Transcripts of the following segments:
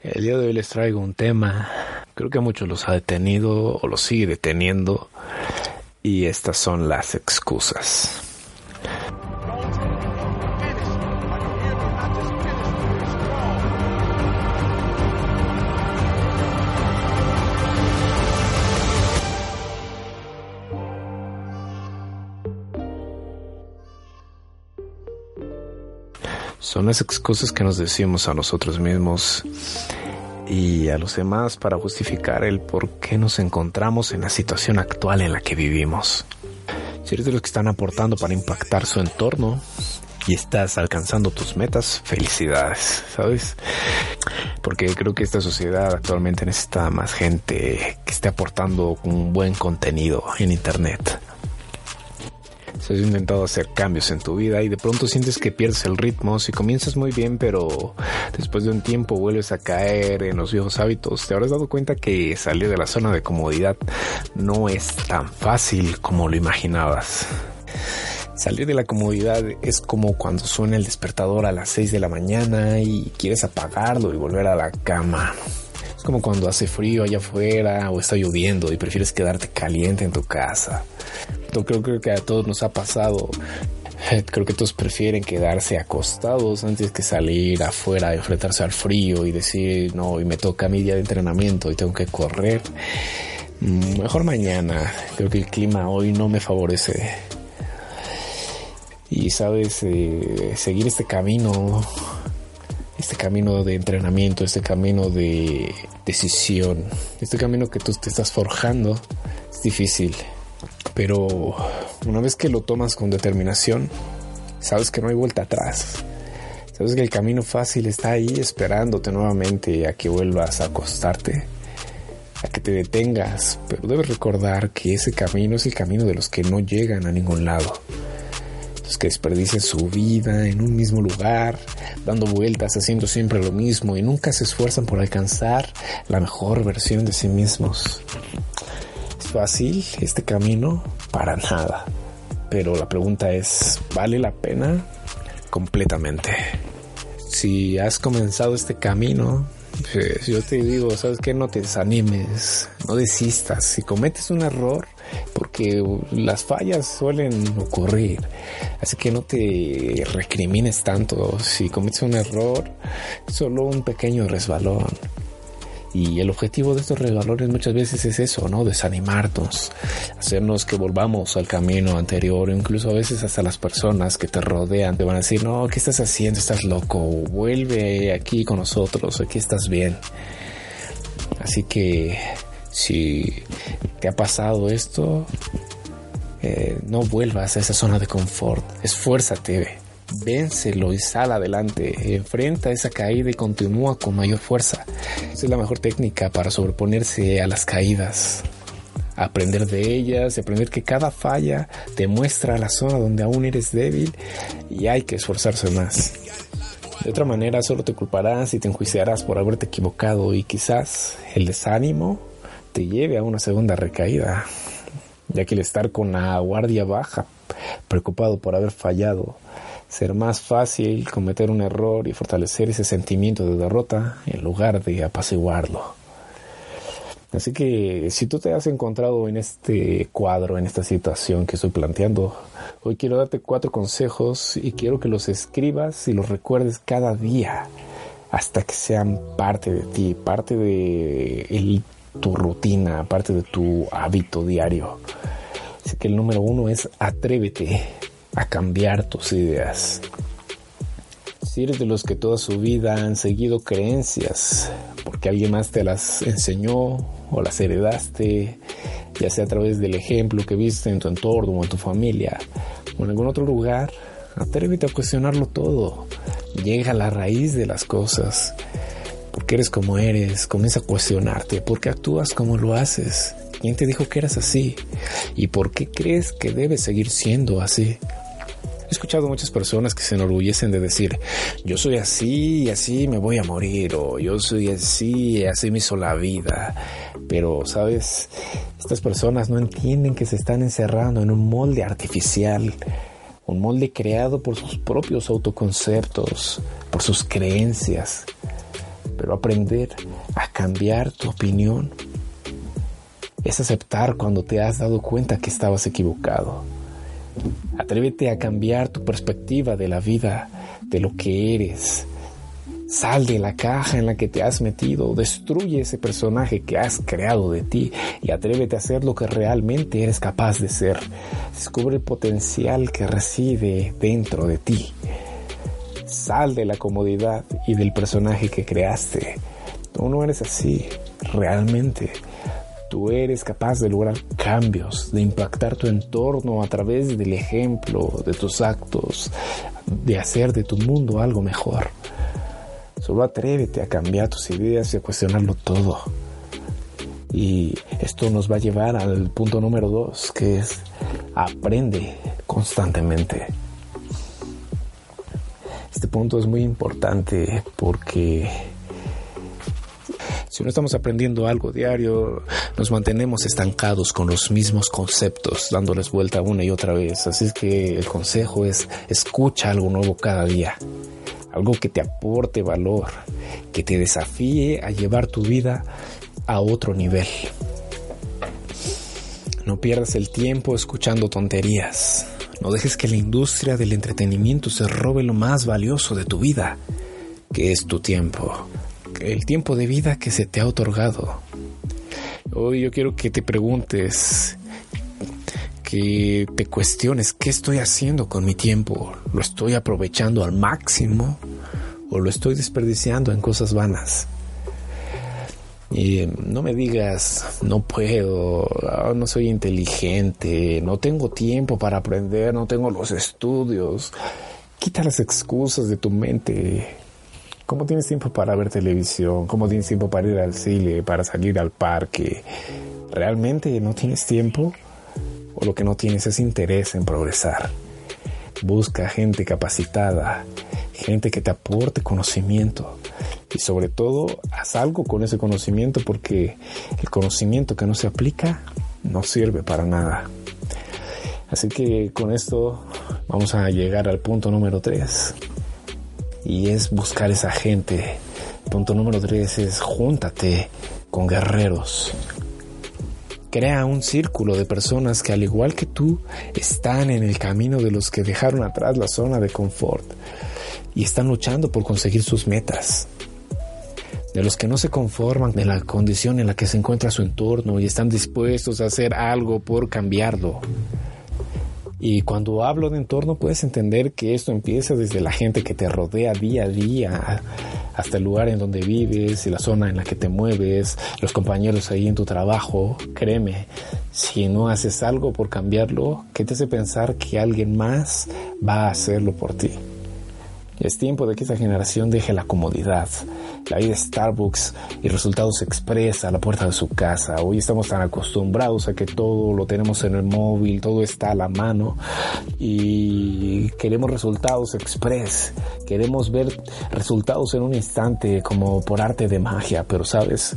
El día de hoy les traigo un tema, creo que a muchos los ha detenido o los sigue deteniendo, y estas son las excusas. Son las excusas que nos decimos a nosotros mismos y a los demás para justificar el por qué nos encontramos en la situación actual en la que vivimos. Si eres de los que están aportando para impactar su entorno y estás alcanzando tus metas, felicidades, ¿sabes? Porque creo que esta sociedad actualmente necesita más gente que esté aportando un buen contenido en Internet has intentado hacer cambios en tu vida y de pronto sientes que pierdes el ritmo, si comienzas muy bien pero después de un tiempo vuelves a caer en los viejos hábitos, te habrás dado cuenta que salir de la zona de comodidad no es tan fácil como lo imaginabas. Salir de la comodidad es como cuando suena el despertador a las 6 de la mañana y quieres apagarlo y volver a la cama. Es como cuando hace frío allá afuera o está lloviendo y prefieres quedarte caliente en tu casa. Creo, creo que a todos nos ha pasado. Creo que todos prefieren quedarse acostados antes que salir afuera enfrentarse al frío y decir, no, y me toca mi día de entrenamiento y tengo que correr. Mm, mejor mañana. Creo que el clima hoy no me favorece. Y sabes, eh, seguir este camino este camino de entrenamiento, este camino de decisión, este camino que tú te estás forjando, es difícil. Pero una vez que lo tomas con determinación, sabes que no hay vuelta atrás. Sabes que el camino fácil está ahí esperándote nuevamente a que vuelvas a acostarte, a que te detengas. Pero debes recordar que ese camino es el camino de los que no llegan a ningún lado que desperdician su vida en un mismo lugar, dando vueltas, haciendo siempre lo mismo y nunca se esfuerzan por alcanzar la mejor versión de sí mismos. ¿Es fácil este camino? Para nada. Pero la pregunta es, ¿vale la pena? Completamente. Si has comenzado este camino, pues yo te digo, ¿sabes qué? No te desanimes, no desistas. Si cometes un error, porque las fallas suelen ocurrir. Así que no te recrimines tanto. Si cometes un error, solo un pequeño resbalón. Y el objetivo de estos resbalones muchas veces es eso, ¿no? Desanimarnos, hacernos que volvamos al camino anterior, incluso a veces hasta las personas que te rodean te van a decir, no, ¿qué estás haciendo? Estás loco, vuelve aquí con nosotros, aquí estás bien. Así que si te ha pasado esto, eh, no vuelvas a esa zona de confort. Esfuérzate, vénselo y sal adelante. Enfrenta esa caída y continúa con mayor fuerza. Esa es la mejor técnica para sobreponerse a las caídas. Aprender de ellas, aprender que cada falla te muestra la zona donde aún eres débil y hay que esforzarse más. De otra manera, solo te culparás y te enjuiciarás por haberte equivocado y quizás el desánimo te lleve a una segunda recaída, ya que el estar con la guardia baja, preocupado por haber fallado, ser más fácil cometer un error y fortalecer ese sentimiento de derrota en lugar de apaciguarlo. Así que si tú te has encontrado en este cuadro, en esta situación que estoy planteando, hoy quiero darte cuatro consejos y quiero que los escribas y los recuerdes cada día hasta que sean parte de ti, parte de el tu rutina, aparte de tu hábito diario. Así que el número uno es atrévete a cambiar tus ideas. Si eres de los que toda su vida han seguido creencias porque alguien más te las enseñó o las heredaste, ya sea a través del ejemplo que viste en tu entorno o en tu familia o en algún otro lugar, atrévete a cuestionarlo todo. Llega a la raíz de las cosas ¿Por qué eres como eres? Comienza a cuestionarte. ¿Por qué actúas como lo haces? ¿Quién te dijo que eras así? ¿Y por qué crees que debes seguir siendo así? He escuchado muchas personas que se enorgullecen de decir, yo soy así y así me voy a morir, o yo soy así y así me hizo la vida. Pero, ¿sabes? Estas personas no entienden que se están encerrando en un molde artificial, un molde creado por sus propios autoconceptos, por sus creencias. Pero aprender a cambiar tu opinión es aceptar cuando te has dado cuenta que estabas equivocado Atrévete a cambiar tu perspectiva de la vida, de lo que eres. Sal de la caja en la que te has metido, destruye ese personaje que has creado de ti y atrévete a hacer lo que realmente eres capaz de ser. Descubre el potencial que reside dentro de ti. Sal de la comodidad y del personaje que creaste. Tú no eres así, realmente. Tú eres capaz de lograr cambios, de impactar tu entorno a través del ejemplo, de tus actos, de hacer de tu mundo algo mejor. Solo atrévete a cambiar tus ideas y a cuestionarlo todo. Y esto nos va a llevar al punto número dos, que es aprende constantemente. Este punto es muy importante porque si no estamos aprendiendo algo diario, nos mantenemos estancados con los mismos conceptos, dándoles vuelta una y otra vez. Así que el consejo es escucha algo nuevo cada día. Algo que te aporte valor, que te desafíe a llevar tu vida a otro nivel. No pierdas el tiempo escuchando tonterías. No dejes que la industria del entretenimiento se robe lo más valioso de tu vida, que es tu tiempo el tiempo de vida que se te ha otorgado. Hoy yo quiero que te preguntes, que te cuestiones, ¿qué estoy haciendo con mi tiempo? ¿Lo estoy aprovechando al máximo o lo estoy desperdiciando en cosas vanas? Y no me digas, no puedo, ah, no soy inteligente, no tengo tiempo para aprender, no tengo los estudios. Quita las excusas de tu mente. ¿Cómo tienes tiempo para ver televisión? ¿Cómo tienes tiempo para ir al cine, para salir al parque? ¿Realmente no tienes tiempo? ¿O lo que no tienes es interés en progresar? Busca gente capacitada, gente que te aporte conocimiento y sobre todo haz algo con ese conocimiento porque el conocimiento que no se aplica no sirve para nada. Así que con esto vamos a llegar al punto número 3 y es buscar esa gente. Punto número tres es júntate con guerreros. Crea un círculo de personas que al igual que tú están en el camino de los que dejaron atrás la zona de confort y están luchando por conseguir sus metas. De los que no se conforman de la condición en la que se encuentra su entorno y están dispuestos a hacer algo por cambiarlo. Y cuando hablo de entorno puedes entender que esto empieza desde la gente que te rodea día a día, hasta el lugar en donde vives y la zona en la que te mueves, los compañeros ahí en tu trabajo. Créeme, si no haces algo por cambiarlo, ¿qué te hace pensar que alguien más va a hacerlo por ti? Es tiempo de que esta generación deje la comodidad, la vida Starbucks y resultados express a la puerta de su casa. Hoy estamos tan acostumbrados a que todo lo tenemos en el móvil, todo está a la mano y queremos resultados express. Queremos ver resultados en un instante como por arte de magia, pero sabes,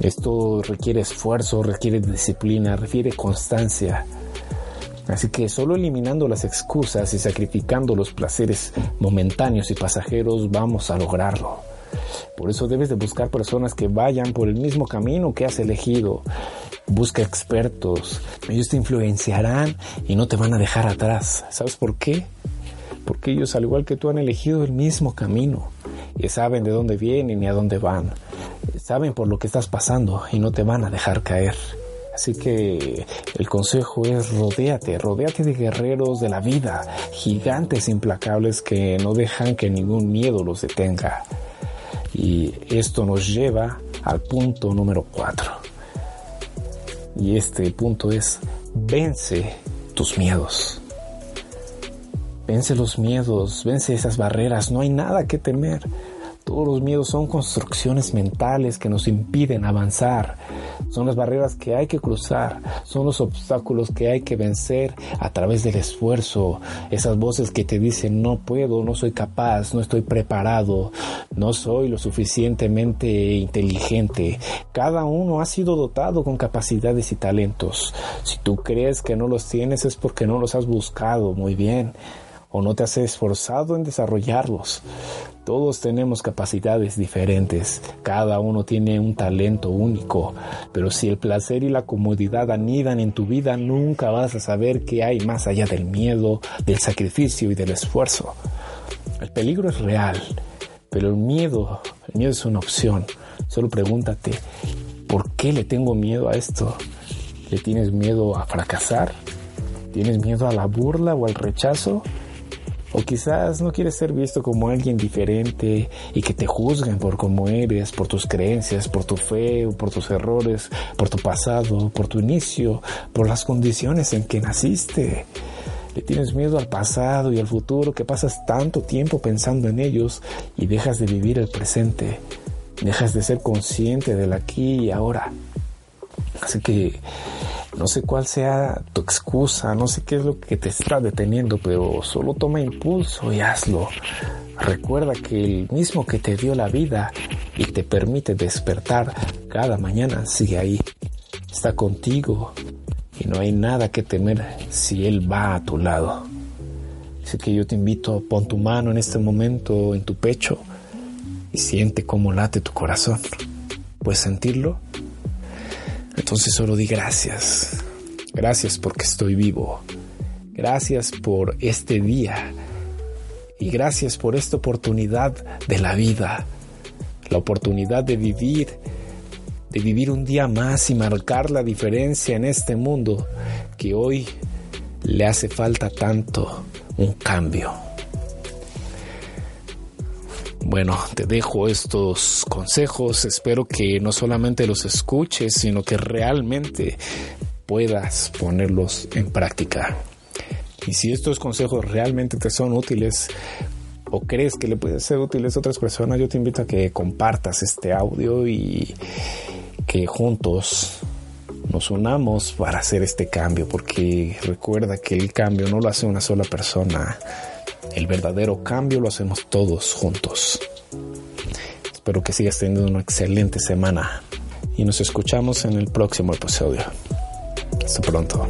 esto requiere esfuerzo, requiere disciplina, requiere constancia. Así que solo eliminando las excusas y sacrificando los placeres momentáneos y pasajeros vamos a lograrlo. Por eso debes de buscar personas que vayan por el mismo camino que has elegido. Busca expertos. Ellos te influenciarán y no te van a dejar atrás. ¿Sabes por qué? Porque ellos, al igual que tú, han elegido el mismo camino y saben de dónde vienen y a dónde van. Saben por lo que estás pasando y no te van a dejar caer. Así que el consejo es rodéate, rodéate de guerreros de la vida, gigantes implacables que no dejan que ningún miedo los detenga. Y esto nos lleva al punto número 4. Y este punto es vence tus miedos. Vence los miedos, vence esas barreras, no hay nada que temer. Todos los miedos son construcciones mentales que nos impiden avanzar. Son las barreras que hay que cruzar. Son los obstáculos que hay que vencer a través del esfuerzo. Esas voces que te dicen no puedo, no soy capaz, no estoy preparado, no soy lo suficientemente inteligente. Cada uno ha sido dotado con capacidades y talentos. Si tú crees que no los tienes es porque no los has buscado muy bien o no te has esforzado en desarrollarlos. Todos tenemos capacidades diferentes, cada uno tiene un talento único, pero si el placer y la comodidad anidan en tu vida, nunca vas a saber qué hay más allá del miedo, del sacrificio y del esfuerzo. El peligro es real, pero el miedo, el miedo es una opción. Solo pregúntate, ¿por qué le tengo miedo a esto? ¿Le tienes miedo a fracasar? ¿Tienes miedo a la burla o al rechazo? O quizás no quieres ser visto como alguien diferente y que te juzguen por cómo eres, por tus creencias, por tu fe, por tus errores, por tu pasado, por tu inicio, por las condiciones en que naciste. Le tienes miedo al pasado y al futuro que pasas tanto tiempo pensando en ellos y dejas de vivir el presente. Dejas de ser consciente del aquí y ahora. Así que no sé cuál sea tu excusa, no sé qué es lo que te está deteniendo, pero solo toma impulso y hazlo. Recuerda que el mismo que te dio la vida y te permite despertar cada mañana sigue ahí. Está contigo y no hay nada que temer si Él va a tu lado. Así que yo te invito, pon tu mano en este momento en tu pecho y siente cómo late tu corazón. ¿Puedes sentirlo? Entonces solo di gracias. Gracias porque estoy vivo. Gracias por este día. Y gracias por esta oportunidad de la vida. La oportunidad de vivir, de vivir un día más y marcar la diferencia en este mundo que hoy le hace falta tanto un cambio. Bueno, te dejo estos consejos. Espero que no solamente los escuches, sino que realmente puedas ponerlos en práctica. Y si estos consejos realmente te son útiles o crees que le pueden ser útiles a otras personas, yo te invito a que compartas este audio y que juntos nos unamos para hacer este cambio, porque recuerda que el cambio no lo hace una sola persona el verdadero cambio lo hacemos todos juntos. Espero que sigas teniendo una excelente semana y nos escuchamos en el próximo episodio. Hasta pronto.